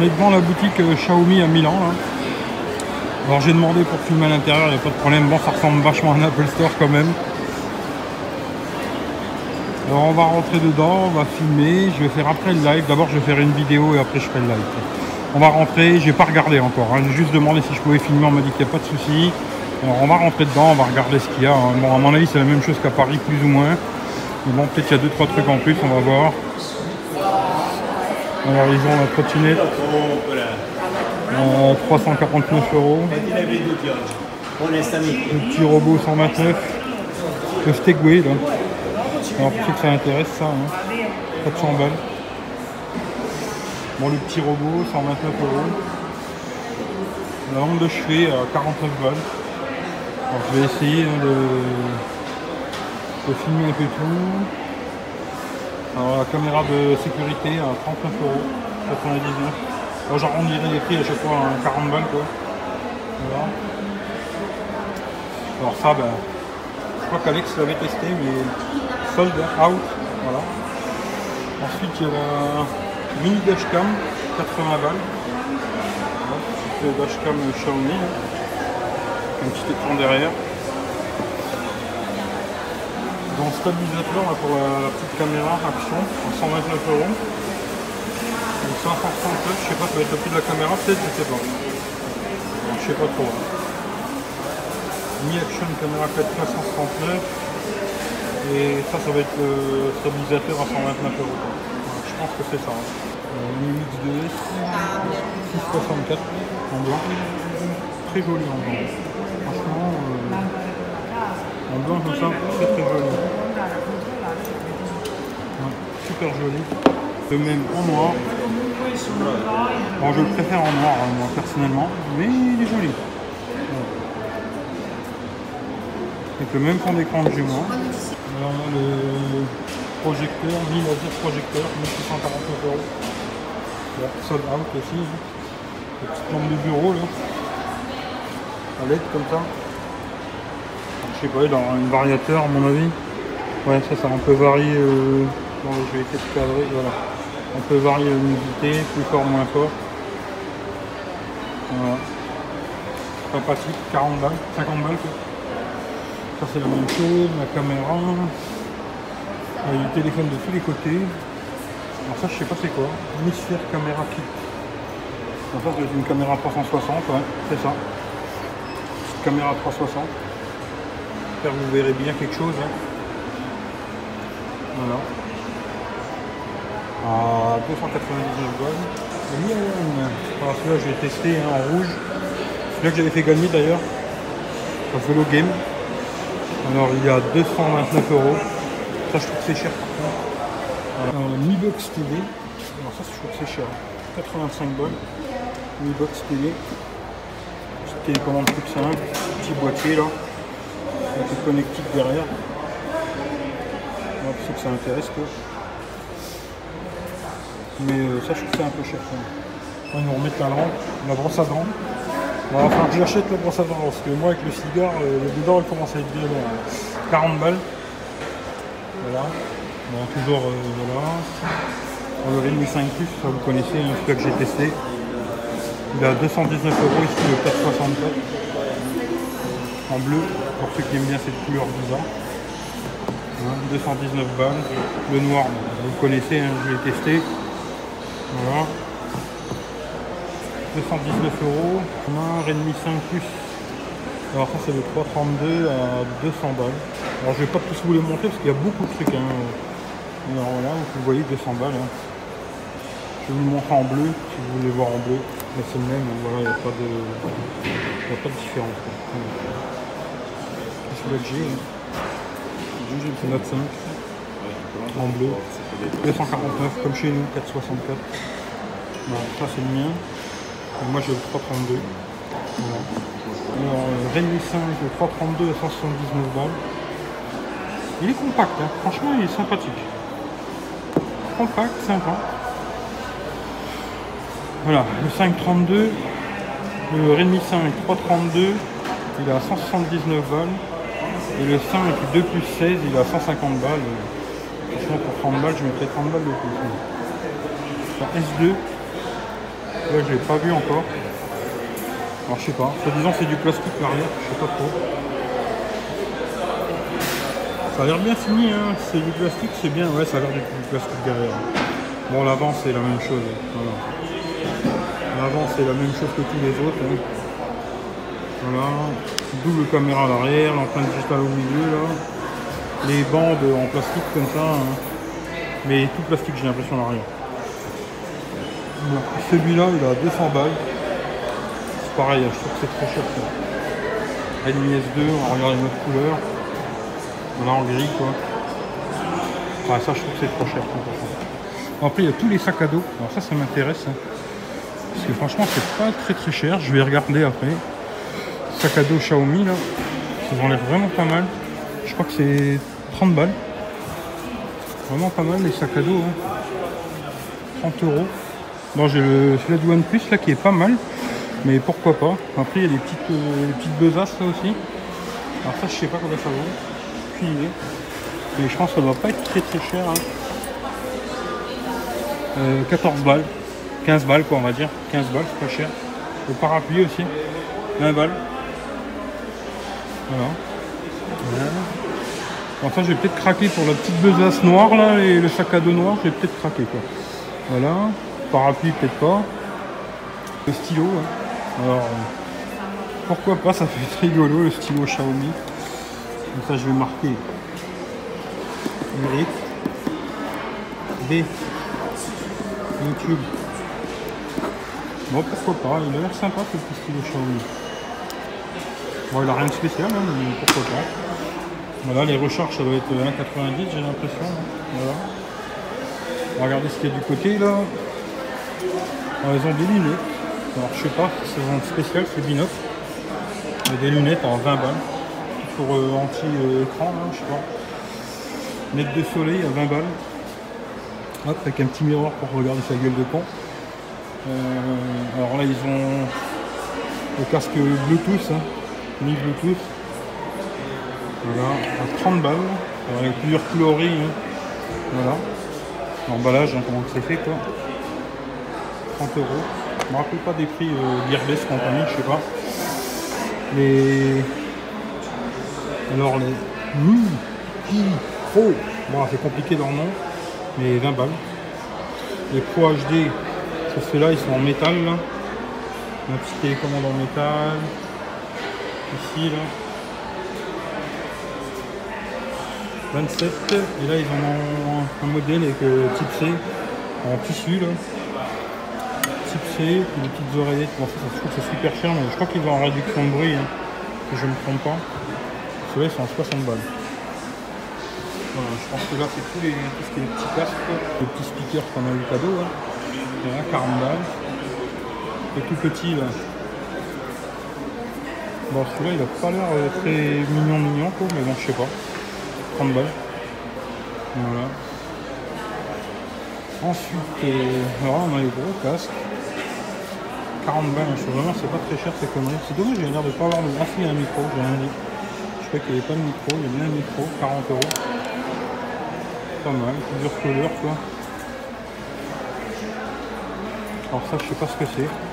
On est devant la boutique euh, Xiaomi à Milan. Là. Alors j'ai demandé pour filmer à l'intérieur, il n'y a pas de problème. Bon, ça ressemble vachement à un Apple Store quand même. Alors on va rentrer dedans, on va filmer. Je vais faire après le live. D'abord je vais faire une vidéo et après je ferai le live. On va rentrer, j'ai pas regardé encore. hein. J'ai juste demandé si je pouvais filmer, on m'a dit qu'il n'y a pas de souci. Alors on va rentrer dedans, on va regarder ce qu'il y a. hein. Bon, à mon avis c'est la même chose qu'à Paris, plus ou moins. Mais bon, peut-être qu'il y a deux trois trucs en plus, on va voir. Alors ils ont la trottinette à 349 euros. Le petit robot 129. Le Stegway là. Alors pour ceux que ça intéresse ça, hein. 400 balles. Bon le petit robot 129 euros. La lampe de chevet à 49 balles. Alors je vais essayer hein, de, de filmer un peu tout. Alors la caméra de sécurité à 39 euros, 99. Bon, J'arrondirai les prix à chaque fois à 40 balles quoi. Voilà. Alors ça ben, je crois qu'Alex l'avait testé mais sold out. Voilà. Ensuite il y a la mini dashcam, 80 balles. Voilà, petite dashcam Xiaomi. là. Un petit écran derrière. Dans pour la, petite caméra action à 129 euros. Donc 539, je sais pas, ça va être le prix de la caméra peut-être, je sais pas. Je sais pas trop. hein. Mi action caméra 4K 139 et ça ça va être le stabilisateur à 129 euros. je pense que c'est ça. hein. Euh, Mi Mix 2S 664 en blanc. Très joli en blanc. Franchement, euh, comme ça, très joli. Super joli. Le même en noir. Bon, je le préfère en noir, hein, moi personnellement, mais il est joli. Ouais. Avec le même fond d'écran que j'ai moi. Le projecteur, 1000 laser projecteur, 1649 euros. Là, sold out aussi. La petite lampe de bureau là. À LED comme ça. Je sais pas, dans un variateur à mon avis. Ouais, ça, ça on peut varier. euh, Bon, je vais essayer voilà. On peut varier la luminosité, plus fort, moins fort. Voilà. Pas pratique, 40 balles, 50 balles. Ça c'est la même chose, la caméra. A du téléphone de tous les côtés. Alors ça je sais pas c'est quoi. Hémisphère caméra kit. Ça c'est une caméra 360, ouais, c'est ça. Caméra 360. J'espère que vous verrez bien quelque chose. hein. Voilà. À 299 balles. Alors celui-là je vais tester hein, en rouge. Celui-là que j'avais fait gagner d'ailleurs. Un vélo game. Alors il y a 229 euros. Ça je trouve que c'est cher par contre. Mi Box TV. Alors ça je trouve que c'est cher. 85 balles. Mi Box TV. Petite télécommande plus simple. Petit boîtier là. Avec une connectique derrière. Ceux que ça intéresse quoi. Mais euh, ça je trouve c'est un peu cher quand même. Ils vont remettre la lampe, la brosse à dents. Il va falloir que j'achète la brosse à dents parce que moi avec le cigare, euh, le dedans elle commence à être bien long. 40 balles. Voilà. Bon, toujours euh, voilà. Le Redmi 5 Plus, ça vous connaissez, hein, celui que j'ai testé. Il à 219 euros ici le 464. En bleu, pour ceux qui aiment bien cette couleur bizarre. Hein, 219 balles. Le noir, vous connaissez, hein, je l'ai testé. Voilà. 219 euros. Un Redmi 5 Plus. Alors ça c'est le 332 à 200 balles. Alors je vais pas tous vous les montrer parce qu'il y a beaucoup de trucs. Hein. Alors voilà, vous voyez 200 balles. hein. Je vous le montrer en bleu si vous voulez voir en bleu. Mais c'est le même, voilà, il n'y a pas de. différence. J'ai. hein. C'est Note 5 en bleu. 249 comme chez nous, 464. Voilà, ça c'est le mien. Et moi j'ai le 332. Voilà. Alors, euh, Redmi 5, le 332 à 179 balles. Il est compact, hein. franchement il est sympathique. Compact, sympa. Voilà, le 532, le Redmi 5 332, il est à 179 balles. Et le 5 2 plus 16, il est à 150 balles. Franchement pour 30 balles, je mettrais 30 balles de plus. Enfin, S2, Là, je l'ai pas vu encore. Alors, je sais pas. Soi-disant, c'est du plastique l'arrière. Je sais pas trop. Ça a l'air bien fini, hein. C'est du plastique, c'est bien. Ouais, ça a l'air du, du plastique derrière. Bon, l'avant, c'est la même chose. Voilà. L'avant, c'est la même chose que tous les autres. hein. Voilà. Double caméra à l'arrière, l'empreinte digitale au milieu, là. Les bandes en plastique comme ça. hein. Mais tout plastique, j'ai l'impression à l'arrière. Celui-là, il a 200 balles. C'est pareil, je trouve que c'est trop cher. ça. Redmi S2, on va regarder une autre couleur. Là en gris quoi. Ouais, ça je trouve que c'est trop cher. 100%. Après il y a tous les sacs à dos. Alors ça ça m'intéresse. hein. Parce que franchement c'est pas très très cher. Je vais regarder après. Sac à dos Xiaomi là. Ont l'air vraiment pas mal. Je crois que c'est 30 balles. Vraiment pas mal les sacs à dos. hein. 30 euros. Bon j'ai le celui-là du OnePlus là qui est pas mal. Mais pourquoi pas. Après il y a des petites, euh, petites besaces là aussi. Alors ça je sais pas combien ça vaut. Idée. Mais je pense que ça doit pas être très très cher. hein. Euh, 14 balles. 15 balles quoi on va dire. 15 balles c'est pas cher. Le parapluie aussi. 20 balles. Voilà. Voilà. Enfin je vais peut-être craquer pour la petite besace noire là et le sac à dos noir, je vais peut-être craquer quoi. Voilà. Parapluie peut-être pas. Le stylo. hein. Alors euh, pourquoi pas, ça fait rigolo le stylo Xiaomi. Comme ça je vais marquer Mérite. B. YouTube. Bon pourquoi pas, il a l'air sympa ce petit stylo Xiaomi. Bon il a rien de spécial hein, mais pourquoi pas. Voilà les recharges ça doit être 1,90 j'ai l'impression. hein. Regarder ce qu'il y a du côté là. Ils ont des lunettes. Alors je sais pas c'est un spécial, c'est binocle. Il y a des lunettes en 20 balles. Pour euh, anti-écran, là, je sais pas. Lunettes de soleil à 20 balles. Hop, avec un petit miroir pour regarder sa gueule de con. Euh, alors là ils ont le casque Bluetooth, hein, ni Bluetooth. Voilà, à 30 balles. Avec plusieurs coloris. hein. Voilà. L'emballage, hein, comment c'est fait quoi. 30 euros. Je me rappelle pas des prix euh, Gearbest compagnie, je sais pas. Les. Alors les. Mi Pro. C'est compliqué leur nom, mais 20 balles. Les Pro HD, ceux-là, ils sont en métal là. Un petit télécommande en métal. Ici là. 27 et là ils en ont un modèle avec euh, type C. En tissu là. Type C des petites oreillettes. Trouve que c'est super cher mais je crois qu'ils ont en réduction de bruit hein, si je me trompe pas. Ceux-là ils sont à 60 balles. Voilà, je pense que là c'est tous les, tout ce qui est les petits casques les petits speakers qu'on a eu cadeau hein. voilà, 40 balles. Le tout petit là bon celui-là il a pas l'air euh, très mignon mignon quoi mais bon je sais pas 30 balles. Voilà. Ensuite, euh, on a les gros casques. 40 balles, je sais vraiment c'est pas très cher ces conneries. C'est dommage, j'ai l'air de pas avoir de. Ah si, il y a un micro, j'ai rien dit. Je crois qu'il n'y avait pas de micro, il y a bien un micro, 40 euros. Pas mal, plusieurs couleurs quoi. Alors ça je sais pas ce que c'est.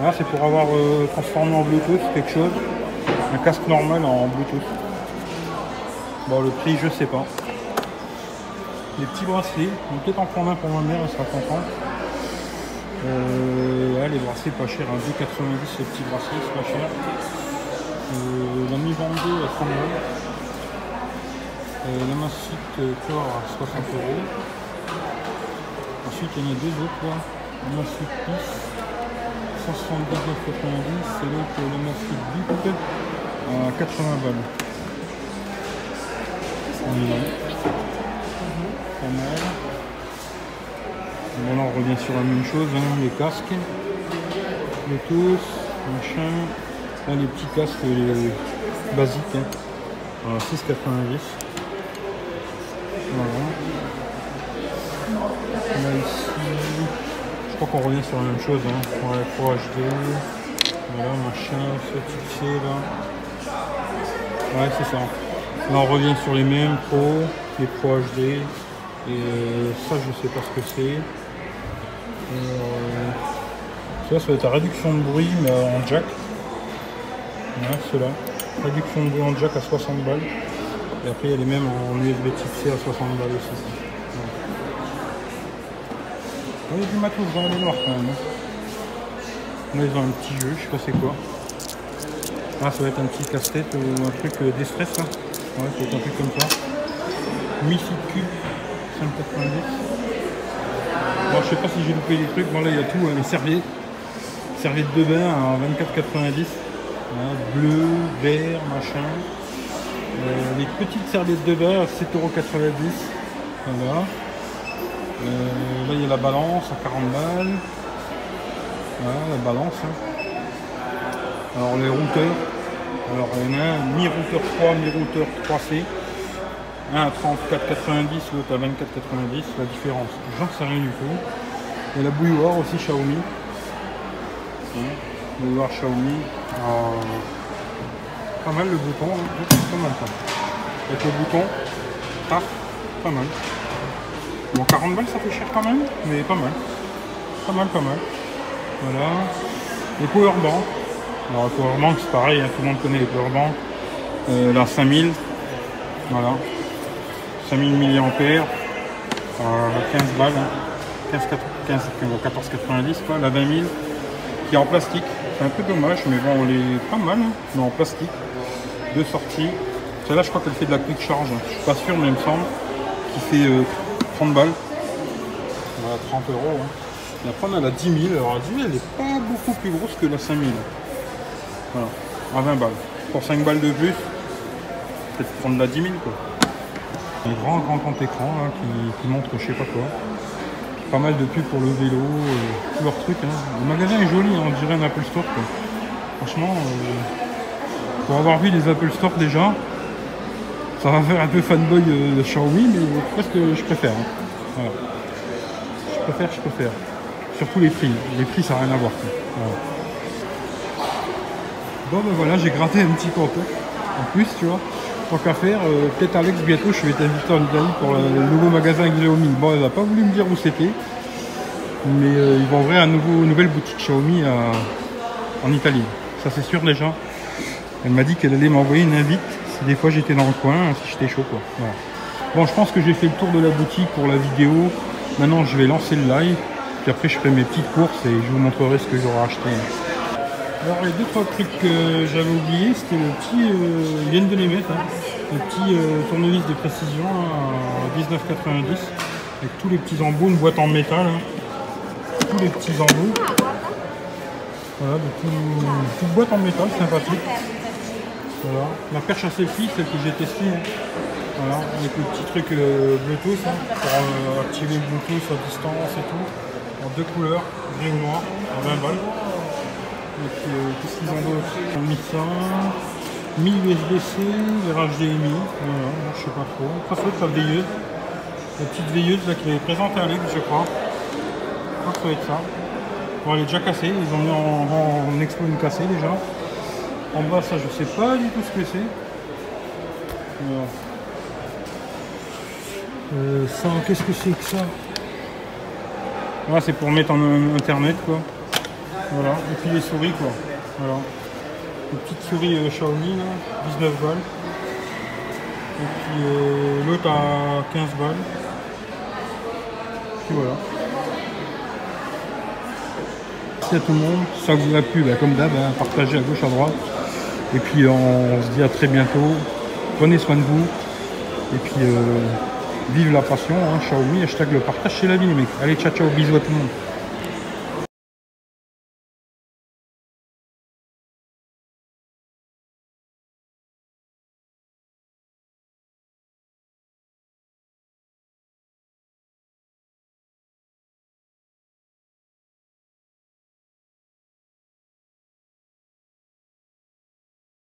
Là, c'est pour avoir euh, transformé en Bluetooth quelque chose. Un casque normal en Bluetooth. Bon, le prix, je sais pas. Les petits bracelets. Peut-être en prendre un pour ma mère, elle sera contente. Euh, les bracelets, pas cher. Hein. 2,90 les petits bracelets, c'est pas cher. Euh, la Mi 22 à 30 euros. la Massite Core à 60 euros. Ensuite, il y en a deux autres là. La Massite 379,90 c'est donc le masque Bip à 80 balles. On y là on revient sur la même chose, hein, les casques, les tous, machin. Les petits casques basiques. Hein. Euh, 6,90. Crois qu'on revient sur la même chose. Hein. Ouais, Pro HD. Voilà, machin, ce type C là. Ouais, c'est ça. Là, on revient sur les mêmes Pro, les Pro HD. Et euh, ça, je sais pas ce que c'est. Euh, ça, ça va être la réduction de bruit, mais en jack. Voilà, ceux-là. Réduction de bruit en jack à 60 balles. Et après, il y a les mêmes en USB type C à 60 balles aussi. Il y a du matos dans les noirs quand même. hein. Là, ils ont un petit jeu, je sais pas c'est quoi. Ah, ça va être un petit casse-tête ou un truc euh, d'estress là. Ouais, ça va être un truc comme ça. Mythic Cube, 5,90. Bon, je sais pas si j'ai loupé des trucs. Bon, là, il y a tout, hein, les serviettes. Serviettes de bain à 24,90. Voilà, bleu, vert, machin. Euh, les petites serviettes de bain à 7,90€. Voilà. Euh, là, il y a la balance à 40 balles. Voilà, la balance. hein. Alors, les routeurs. Alors, il y en a un mi-routeur 3, mi-routeur 3C. Un à 34,90, l'autre à 24,90. La différence, j'en sais rien du tout. Et la bouilloire aussi Xiaomi. Hein, Bouilloire Xiaomi. Pas mal le bouton, hein. pas mal ça. Avec le bouton, ah, pas mal. Bon, 40 balles, ça fait cher quand même, mais pas mal. Pas mal, pas mal. Voilà. Les powerbanks. Alors, les powerbanks, c'est pareil, hein, tout le monde connaît les powerbanks. Euh, la 5000. Voilà. 5000 mAh. Euh, 15 balles. hein. 15, 15, 14,90 quoi. La 20 000 qui est en plastique. C'est un peu dommage, mais bon, elle est pas mal. hein, mais en plastique. Deux sorties. Celle-là, je crois qu'elle fait de la quick charge. Je suis pas sûr, mais il me semble. Qui fait euh, 30 balles. Voilà, 30 euros. hein. Et après, on a la 10 000. Alors, la 10 000, elle est pas beaucoup plus grosse que la 5000. Voilà, à 20 balles. Pour 5 balles de plus, peut-être prendre la 10 000 quoi. Un grand, grand, grand écran là, qui, montre je sais pas quoi. Pas mal de pubs pour le vélo, euh, tous leurs trucs. hein. Le magasin est joli, hein, on dirait un Apple Store. quoi. Franchement, euh, pour avoir vu les Apple Store déjà, ça va faire un peu fanboy euh, de Xiaomi, mais presque je préfère. hein. Voilà. Je préfère, je préfère. Surtout les prix. Les prix, ça n'a rien à voir. Voilà. Bon ben voilà, j'ai gratté un petit compte. En plus, tu vois, tant qu'à faire, euh, peut-être Alex, bientôt je vais t'inviter en Italie pour le, le nouveau magasin Xiaomi. Bon, elle n'a pas voulu me dire où c'était, mais euh, ils vont ouvrir un nouveau, une nouvelle boutique Xiaomi à- en Italie. Ça c'est sûr déjà. Elle m'a dit qu'elle allait m'envoyer une invite des fois j'étais dans le coin, si j'étais chaud quoi. Bon, je pense que j'ai fait le tour de la boutique pour la vidéo. Maintenant, je vais lancer le live. Puis après, je ferai mes petites courses et je vous montrerai ce que j'aurai acheté. Alors les deux trois trucs que j'avais oublié, c'était le petit, euh, ils viennent de les mettre, hein, le petit euh, tournevis de précision à 19,90 avec tous les petits embouts, une boîte en métal, hein, tous les petits embouts. Voilà, tout- toute boîte en métal, sympathique. Voilà, la perche à selfie, celle que j'ai testée. hein. Voilà, avec le petit truc euh, Bluetooth hein, pour euh, activer le Bluetooth à distance et tout. En deux couleurs, gris ou noir, à 20 balles. Et puis, euh, qu'est-ce qu'ils ont d'autre? Ont mis ça. 1000 USB-C, HDMI. Voilà, je sais pas trop. Doit être la veilleuse. La petite veilleuse là qui est présentée à Alex, je crois. Je crois que ça va être ça. Bon, elle est déjà cassée. Ils ont mis en, en, en expo une cassée déjà. En bas, ça, je sais pas du tout ce que c'est. Euh, ça, qu'est-ce que c'est que ça? C'est pour mettre en internet quoi. Voilà, et puis les souris quoi. Voilà. Une petite souris euh, Xiaomi là, 19 balles. Et puis euh, l'autre à 15 balles. Puis voilà. Merci à tout le monde. Ça vous a plu, bah, comme d'hab, hein, partagez à gauche, à droite. Et puis on se dit à très bientôt. Prenez soin de vous. Et puis euh, vive la passion, hein, Xiaomi, hashtag le partage, c'est la vie les mecs. Allez, ciao ciao, bisous à tout le monde.